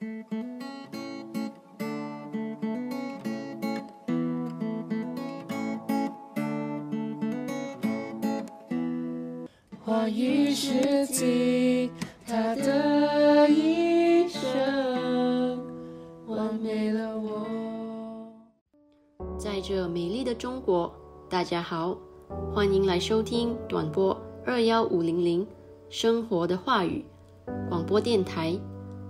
话语是尽他的一生，完美了我。在这美丽的中国，大家好，欢迎来收听短波二幺五零零生活的话语广播电台。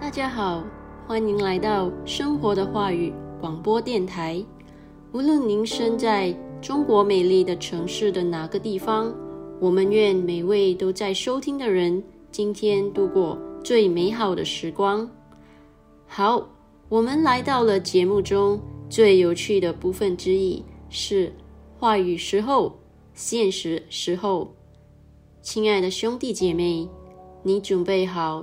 大家好，欢迎来到生活的话语广播电台。无论您身在中国美丽的城市的哪个地方，我们愿每位都在收听的人今天度过。最美好的时光。好，我们来到了节目中最有趣的部分之一，是话语时候、现实时候。亲爱的兄弟姐妹，你准备好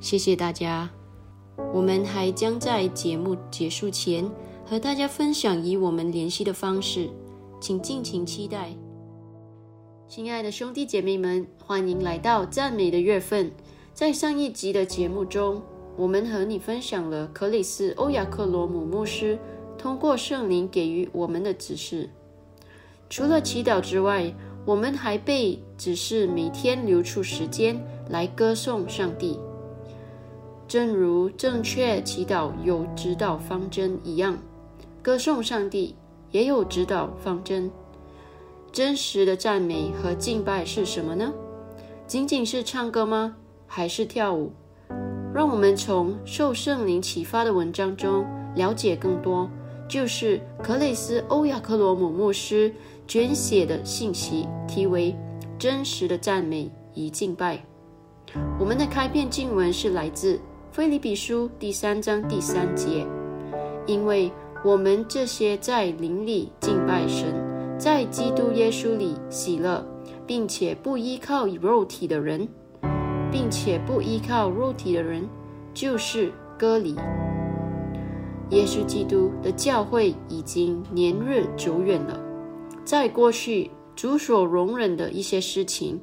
谢谢大家。我们还将在节目结束前和大家分享与我们联系的方式，请敬请期待。亲爱的兄弟姐妹们，欢迎来到赞美的月份。在上一集的节目中，我们和你分享了克里斯·欧亚克罗姆牧师通过圣灵给予我们的指示。除了祈祷之外，我们还被指示每天留出时间来歌颂上帝，正如正确祈祷有指导方针一样，歌颂上帝也有指导方针。真实的赞美和敬拜是什么呢？仅仅是唱歌吗？还是跳舞？让我们从受圣灵启发的文章中了解更多。就是克雷斯·欧亚克罗姆牧师撰写的信息，题为《真实的赞美与敬拜》。我们的开篇经文是来自《菲利比书》第三章第三节，因为我们这些在灵里敬拜神，在基督耶稣里喜乐，并且不依靠肉体的人，并且不依靠肉体的人，就是割礼。耶稣基督的教会已经年日久远了，在过去主所容忍的一些事情，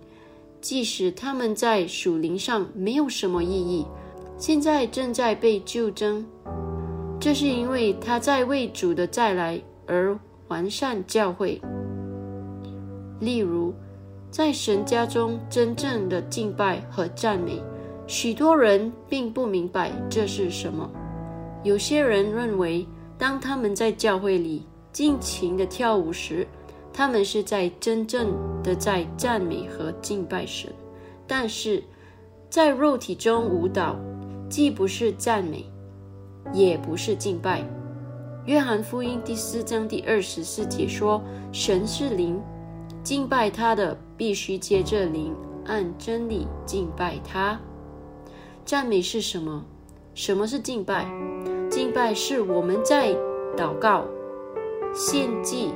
即使他们在属灵上没有什么意义，现在正在被纠正。这是因为他在为主的再来而完善教会。例如，在神家中真正的敬拜和赞美，许多人并不明白这是什么。有些人认为，当他们在教会里尽情的跳舞时，他们是在真正的在赞美和敬拜神。但是，在肉体中舞蹈，既不是赞美，也不是敬拜。约翰福音第四章第二十四节说：“神是灵，敬拜他的必须借着灵，按真理敬拜他。”赞美是什么？什么是敬拜？敬拜是我们在祷告、献祭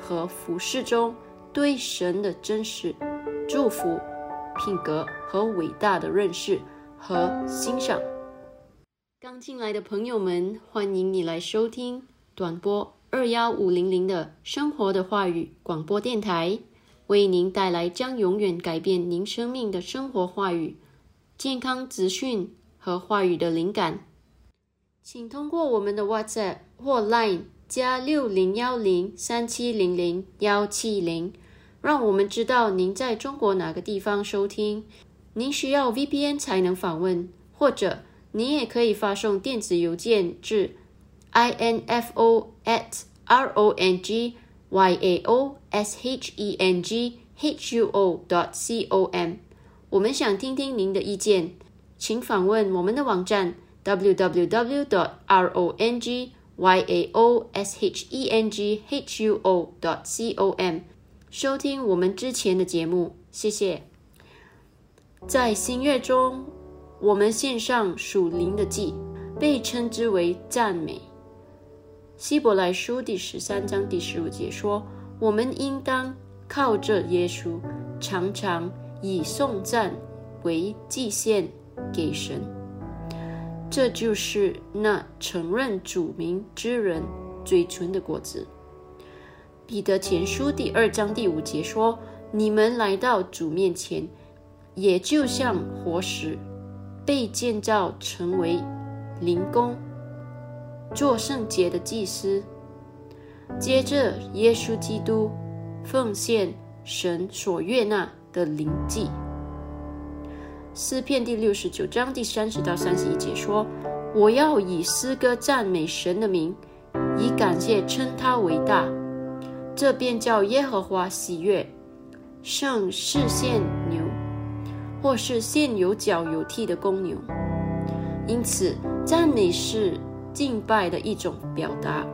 和服侍中对神的真实祝福、品格和伟大的认识和欣赏。刚进来的朋友们，欢迎你来收听短波二幺五零零的生活的话语广播电台，为您带来将永远改变您生命的生活话语、健康资讯和话语的灵感。请通过我们的 WhatsApp 或 Line 加六零幺零三七零零幺七零，让我们知道您在中国哪个地方收听。您需要 VPN 才能访问，或者您也可以发送电子邮件至 info at r o n g y a o s h e n g h u o dot c o m。我们想听听您的意见，请访问我们的网站。www.dot.rongyao.shenghuo.dot.com，收听我们之前的节目，谢谢。在新月中，我们献上属灵的祭，被称之为赞美。希伯来书第十三章第十五节说：“我们应当靠着耶稣，常常以颂赞为祭献给神。”这就是那承认主名之人嘴唇的果子。彼得前书第二章第五节说：“你们来到主面前，也就像活石，被建造成为灵宫，做圣洁的祭司。接着，耶稣基督奉献神所悦纳的灵祭。”诗篇第六十九章第三十到三十一节说：“我要以诗歌赞美神的名，以感谢称他为大。这便叫耶和华喜悦。圣是献牛，或是现有角有蹄的公牛。因此，赞美是敬拜的一种表达。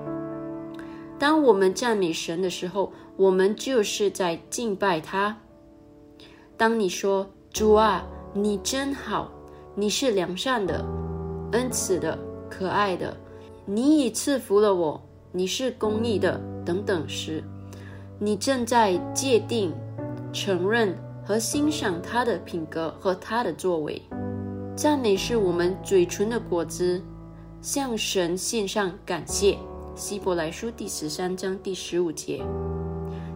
当我们赞美神的时候，我们就是在敬拜他。当你说主啊。”你真好，你是良善的、恩慈的、可爱的，你已赐福了我。你是公义的，等等时，你正在界定、承认和欣赏他的品格和他的作为。赞美是我们嘴唇的果子，向神献上感谢。希伯来书第十三章第十五节。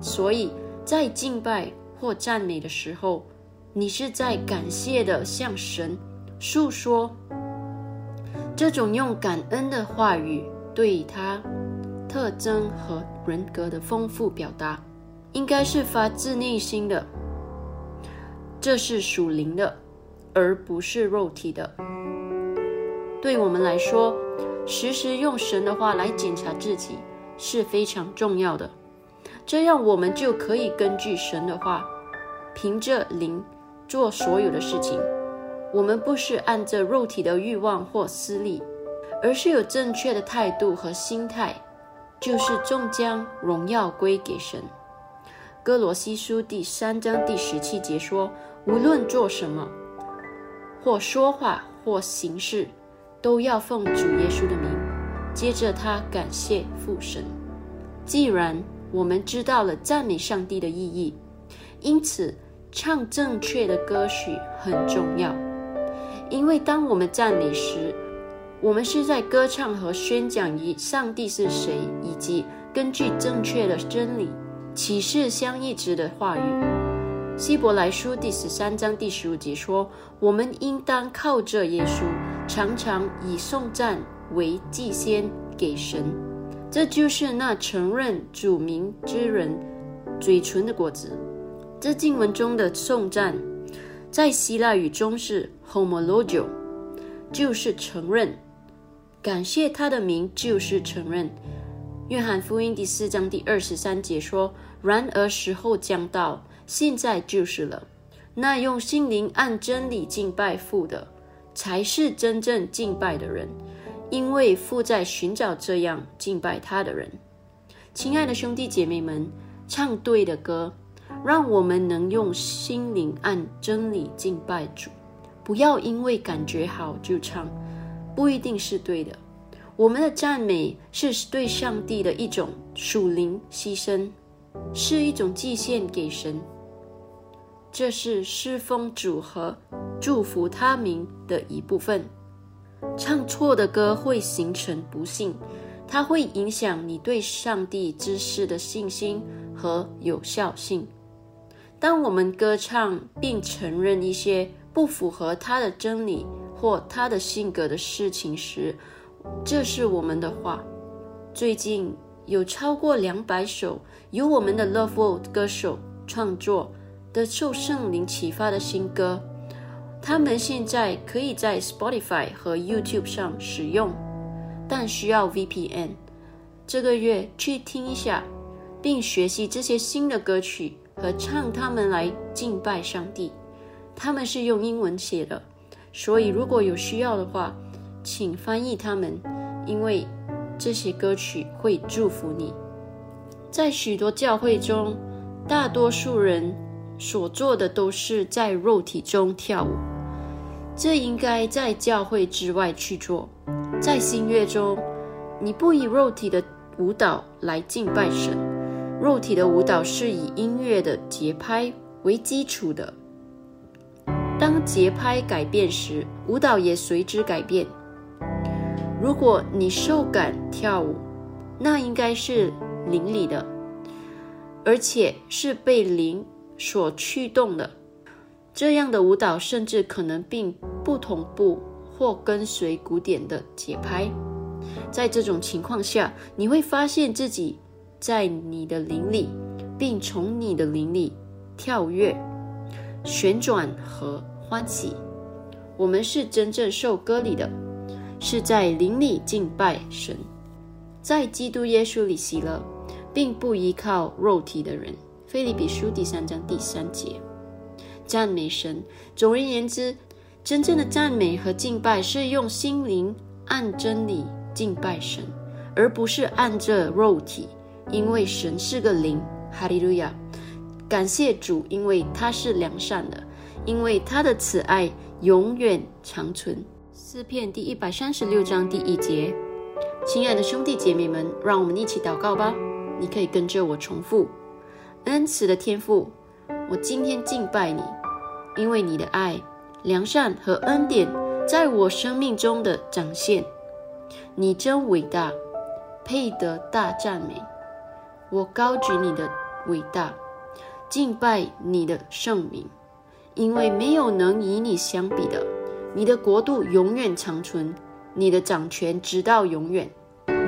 所以在敬拜或赞美的时候。你是在感谢的向神诉说这种用感恩的话语对他特征和人格的丰富表达，应该是发自内心的。这是属灵的，而不是肉体的。对我们来说，时时用神的话来检查自己是非常重要的。这样我们就可以根据神的话，凭着灵做所有的事情。我们不是按着肉体的欲望或私利，而是有正确的态度和心态，就是终将荣耀归给神。哥罗西书第三章第十七节说：“无论做什么，或说话或行事，都要奉主耶稣的名。”接着他感谢父神。既然我们知道了赞美上帝的意义，因此唱正确的歌曲很重要。因为当我们赞美时，我们是在歌唱和宣讲于上帝是谁，以及根据正确的真理启示相一致的话语。希伯来书第十三章第十五节说：“我们应当靠着耶稣，常常以颂赞为祭先给神。”这就是那承认主名之人嘴唇的果子。这经文中的颂赞。在希腊语中是 homologio，就是承认，感谢他的名就是承认。约翰福音第四章第二十三节说：“然而时候将到，现在就是了。那用心灵按真理敬拜父的，才是真正敬拜的人，因为父在寻找这样敬拜他的人。”亲爱的兄弟姐妹们，唱对的歌。让我们能用心灵按真理敬拜主，不要因为感觉好就唱，不一定是对的。我们的赞美是对上帝的一种属灵牺牲，是一种祭献给神，这是侍奉主和祝福他名的一部分。唱错的歌会形成不幸，它会影响你对上帝之事的信心和有效性。当我们歌唱并承认一些不符合他的真理或他的性格的事情时，这是我们的话。最近有超过两百首由我们的 Love World 歌手创作的受圣灵启发的新歌，他们现在可以在 Spotify 和 YouTube 上使用，但需要 VPN。这个月去听一下，并学习这些新的歌曲。和唱他们来敬拜上帝，他们是用英文写的，所以如果有需要的话，请翻译他们，因为这些歌曲会祝福你。在许多教会中，大多数人所做的都是在肉体中跳舞，这应该在教会之外去做。在新月中，你不以肉体的舞蹈来敬拜神。肉体的舞蹈是以音乐的节拍为基础的。当节拍改变时，舞蹈也随之改变。如果你受感跳舞，那应该是灵里的，而且是被灵所驱动的。这样的舞蹈甚至可能并不同步或跟随古典的节拍。在这种情况下，你会发现自己。在你的灵里，并从你的灵里跳跃、旋转和欢喜。我们是真正受割礼的，是在灵里敬拜神，在基督耶稣里喜乐，并不依靠肉体的人。菲利比书第三章第三节，赞美神。总而言之，真正的赞美和敬拜是用心灵按真理敬拜神，而不是按着肉体。因为神是个灵，哈利路亚！感谢主，因为他是良善的，因为他的慈爱永远长存。诗篇第一百三十六章第一节，亲爱的兄弟姐妹们，让我们一起祷告吧。你可以跟着我重复：恩慈的天父，我今天敬拜你，因为你的爱、良善和恩典在我生命中的展现。你真伟大，配得大赞美。我高举你的伟大，敬拜你的圣名，因为没有能与你相比的。你的国度永远长存，你的掌权直到永远。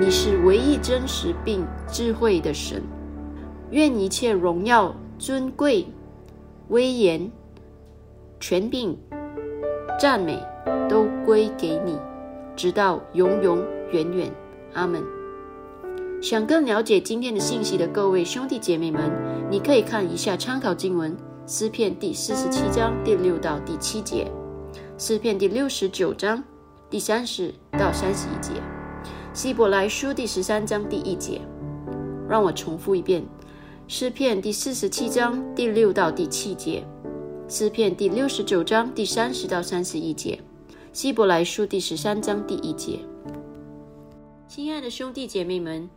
你是唯一真实并智慧的神。愿一切荣耀、尊贵、威严、权柄、赞美都归给你，直到永永远远。阿门。想更了解今天的信息的各位兄弟姐妹们，你可以看一下参考经文诗篇第四十七章第六到第七节，诗篇第六十九章第三十到三十一节，希伯来书第十三章第一节。让我重复一遍：诗篇第四十七章第六到第七节，诗篇第六十九章第三十到三十一节，希伯来书第十三章第一节。亲爱的兄弟姐妹们。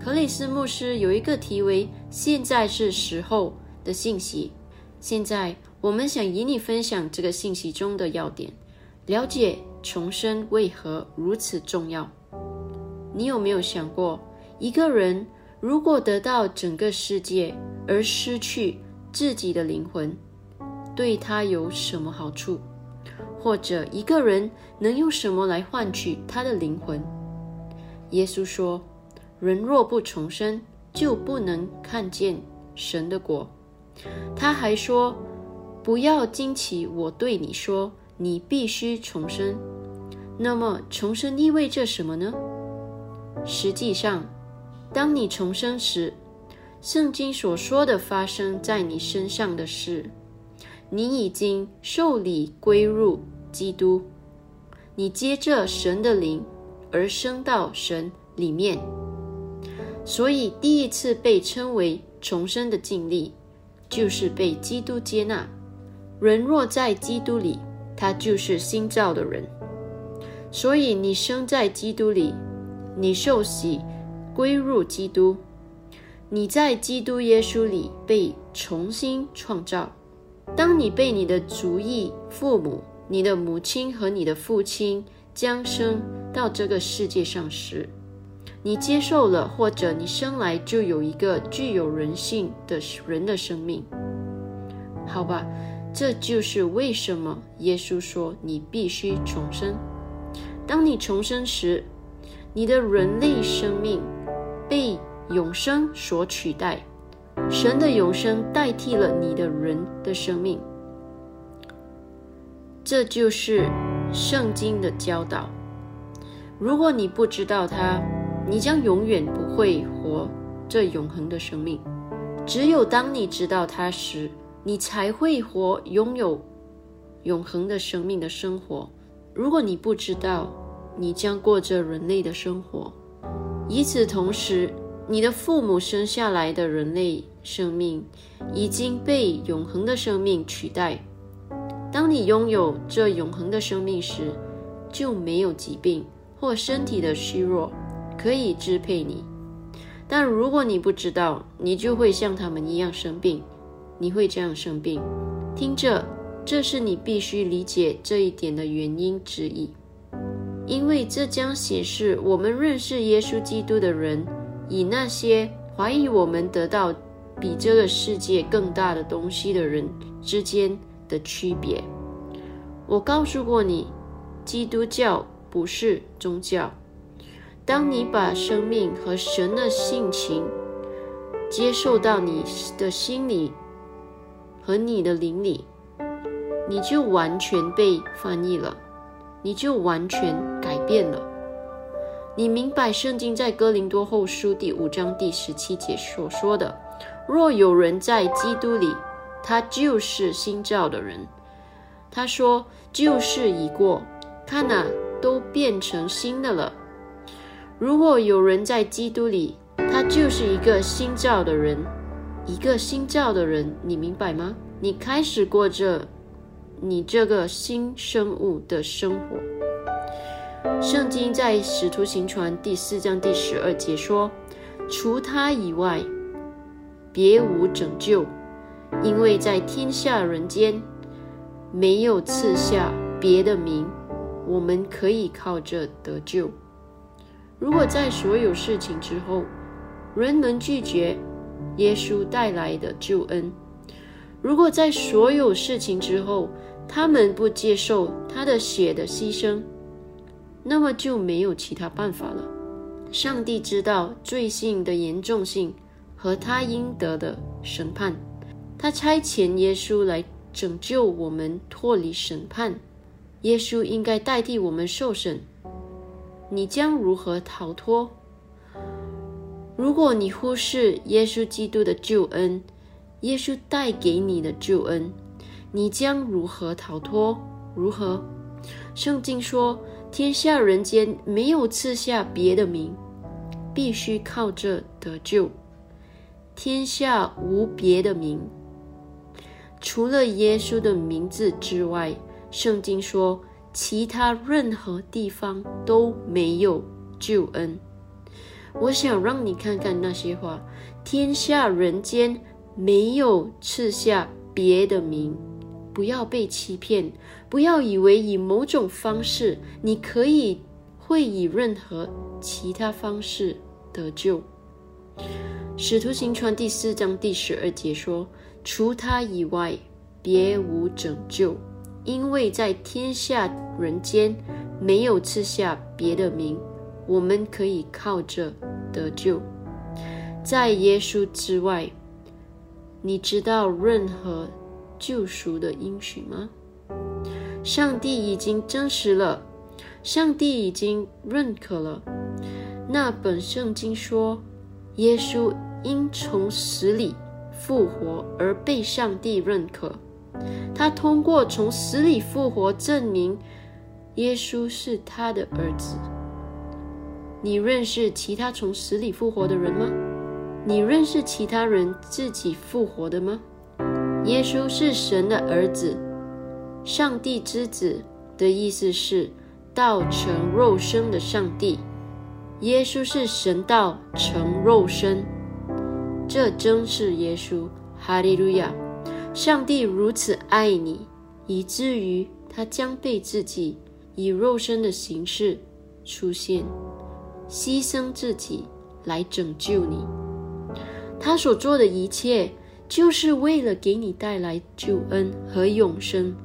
克里斯牧师有一个题为“现在是时候”的信息。现在，我们想与你分享这个信息中的要点，了解重生为何如此重要。你有没有想过，一个人如果得到整个世界而失去自己的灵魂，对他有什么好处？或者，一个人能用什么来换取他的灵魂？耶稣说。人若不重生，就不能看见神的果。他还说：“不要惊奇，我对你说，你必须重生。”那么，重生意味着什么呢？实际上，当你重生时，圣经所说的发生在你身上的事，你已经受礼归入基督，你接着神的灵而升到神里面。所以，第一次被称为重生的经历，就是被基督接纳。人若在基督里，他就是新造的人。所以，你生在基督里，你受洗归入基督，你在基督耶稣里被重新创造。当你被你的族裔、父母、你的母亲和你的父亲降生到这个世界上时，你接受了，或者你生来就有一个具有人性的人的生命，好吧，这就是为什么耶稣说你必须重生。当你重生时，你的人类生命被永生所取代，神的永生代替了你的人的生命。这就是圣经的教导。如果你不知道它，你将永远不会活这永恒的生命。只有当你知道它时，你才会活拥有永恒的生命的生活。如果你不知道，你将过着人类的生活。与此同时，你的父母生下来的人类生命已经被永恒的生命取代。当你拥有这永恒的生命时，就没有疾病或身体的虚弱。可以支配你，但如果你不知道，你就会像他们一样生病。你会这样生病。听着，这是你必须理解这一点的原因之一，因为这将显示我们认识耶稣基督的人，以那些怀疑我们得到比这个世界更大的东西的人之间的区别。我告诉过你，基督教不是宗教。当你把生命和神的性情接受到你的心里和你的灵里，你就完全被翻译了，你就完全改变了。你明白圣经在哥林多后书第五章第十七节所说的：“若有人在基督里，他就是新造的人。”他说：“旧事已过，看哪，都变成新的了。”如果有人在基督里，他就是一个新造的人，一个新造的人，你明白吗？你开始过着你这个新生物的生活。圣经在使徒行传第四章第十二节说：“除他以外，别无拯救，因为在天下人间没有赐下别的名，我们可以靠着得救。”如果在所有事情之后，人们拒绝耶稣带来的救恩；如果在所有事情之后，他们不接受他的血的牺牲，那么就没有其他办法了。上帝知道罪性的严重性和他应得的审判，他差遣耶稣来拯救我们脱离审判。耶稣应该代替我们受审。你将如何逃脱？如果你忽视耶稣基督的救恩，耶稣带给你的救恩，你将如何逃脱？如何？圣经说，天下人间没有赐下别的名，必须靠这得救。天下无别的名，除了耶稣的名字之外，圣经说，其他任何地方都没有救恩。我想让你看看那些话：天下人间没有赐下别的名，不要被欺骗，不要以为以某种方式你可以会以任何其他方式得救。使徒行传第四章第十二节说：“除他以外，别无拯救，因为在天下人间没有赐下别的名。”我们可以靠着得救，在耶稣之外，你知道任何救赎的应许吗？上帝已经证实了，上帝已经认可了。那本圣经说，耶稣因从死里复活而被上帝认可。他通过从死里复活证明耶稣是他的儿子。你认识其他从死里复活的人吗？你认识其他人自己复活的吗？耶稣是神的儿子，上帝之子的意思是道成肉身的上帝。耶稣是神道成肉身，这真是耶稣。哈利路亚！上帝如此爱你，以至于他将被自己以肉身的形式出现。牺牲自己来拯救你，他所做的一切就是为了给你带来救恩和永生，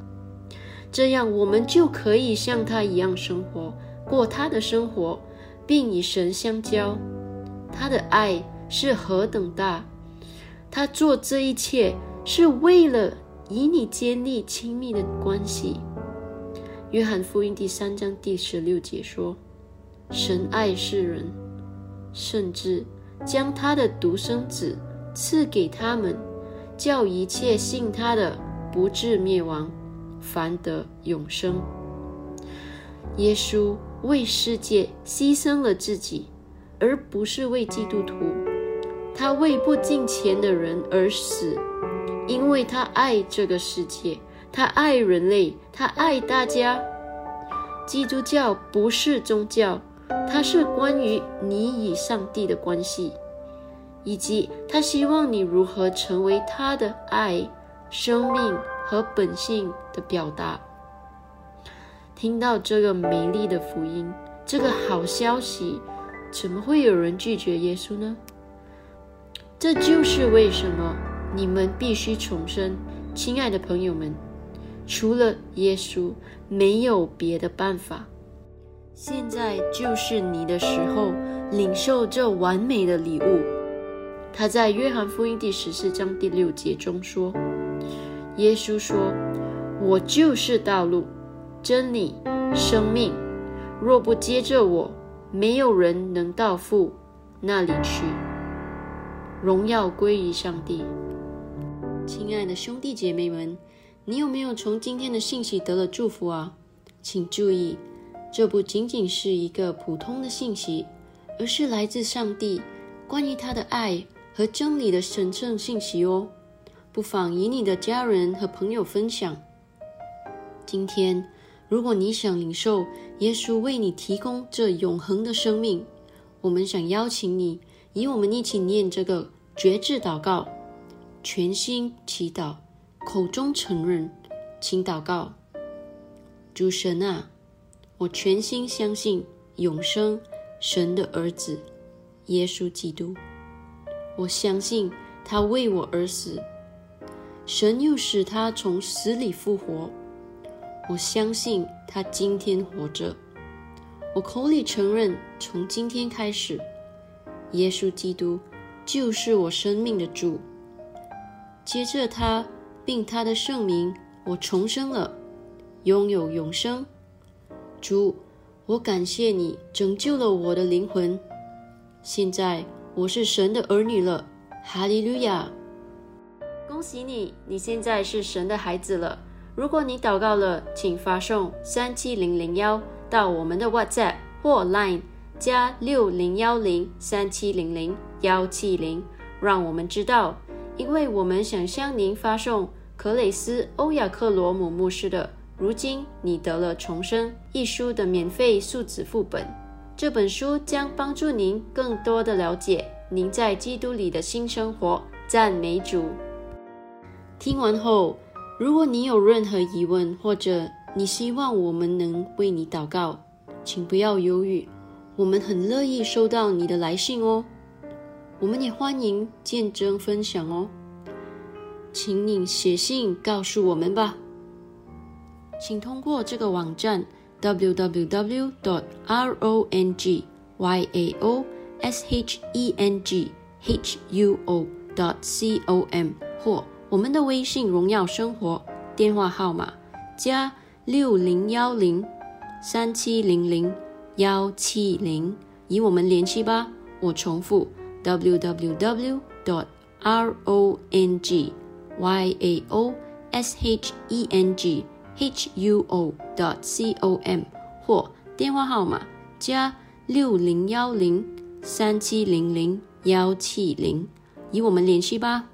这样我们就可以像他一样生活，过他的生活，并与神相交。他的爱是何等大！他做这一切是为了与你建立亲密的关系。约翰福音第三章第十六节说。神爱世人，甚至将他的独生子赐给他们，叫一切信他的不至灭亡，反得永生。耶稣为世界牺牲了自己，而不是为基督徒。他为不敬虔的人而死，因为他爱这个世界，他爱人类，他爱大家。基督教不是宗教。它是关于你与上帝的关系，以及他希望你如何成为他的爱、生命和本性的表达。听到这个美丽的福音，这个好消息，怎么会有人拒绝耶稣呢？这就是为什么你们必须重生，亲爱的朋友们，除了耶稣，没有别的办法。现在就是你的时候，领受这完美的礼物。他在约翰福音第十四章第六节中说：“耶稣说，我就是道路、真理、生命。若不接着我，没有人能到父那里去。荣耀归于上帝。”亲爱的兄弟姐妹们，你有没有从今天的信息得了祝福啊？请注意。这不仅仅是一个普通的信息，而是来自上帝关于他的爱和真理的神圣信息哦。不妨与你的家人和朋友分享。今天，如果你想领受耶稣为你提供这永恒的生命，我们想邀请你与我们一起念这个绝志祷告，全心祈祷，口中承认，请祷告：主神啊。我全心相信永生神的儿子耶稣基督。我相信他为我而死，神又使他从死里复活。我相信他今天活着。我口里承认，从今天开始，耶稣基督就是我生命的主。接着他并他的圣名，我重生了，拥有永生。主，我感谢你拯救了我的灵魂。现在我是神的儿女了。哈利路亚！恭喜你，你现在是神的孩子了。如果你祷告了，请发送三七零零幺到我们的 WhatsApp 或 Line 加六零幺零三七零零幺七零，让我们知道，因为我们想向您发送克雷斯·欧亚克罗姆牧师的《如今你得了重生》一书的免费数字副本。这本书将帮助您更多的了解您在基督里的新生活。赞美主！听完后，如果你有任何疑问，或者你希望我们能为你祷告，请不要犹豫，我们很乐意收到你的来信哦。我们也欢迎见证分享哦，请你写信告诉我们吧。请通过这个网站。www.dot.rongyao.shenghuo.dot.com 或我们的微信“荣耀生活”电话号码加六零幺零三七零零幺七零，与我们联系吧。我重复：www.dot.rongyao.shenghuo.dot.com。H u o. dot。c o m 或电话号码加六零幺零三七零零幺七零，与我们联系吧。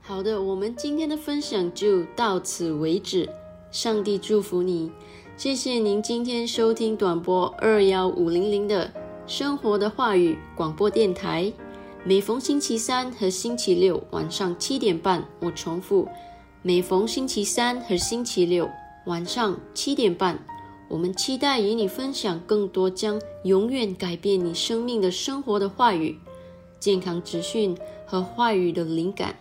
好的，我们今天的分享就到此为止。上帝祝福你，谢谢您今天收听短波二幺五零零的生活的话语广播电台。每逢星期三和星期六晚上七点半，我重复。每逢星期三和星期六晚上七点半，我们期待与你分享更多将永远改变你生命的生活的话语、健康资讯和话语的灵感。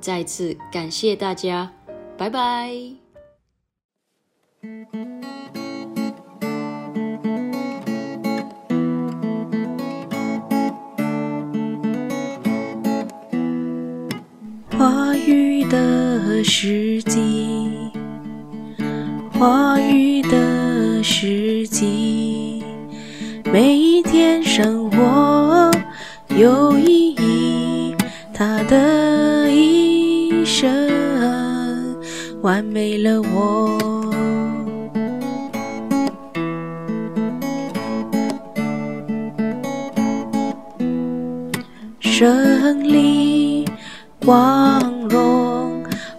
再次感谢大家，拜拜。时机，话语的时机，每一天生活有意义，他的一生完美了我，胜利。光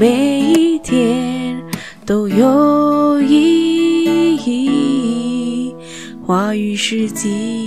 每一天都有意义。话语世纪。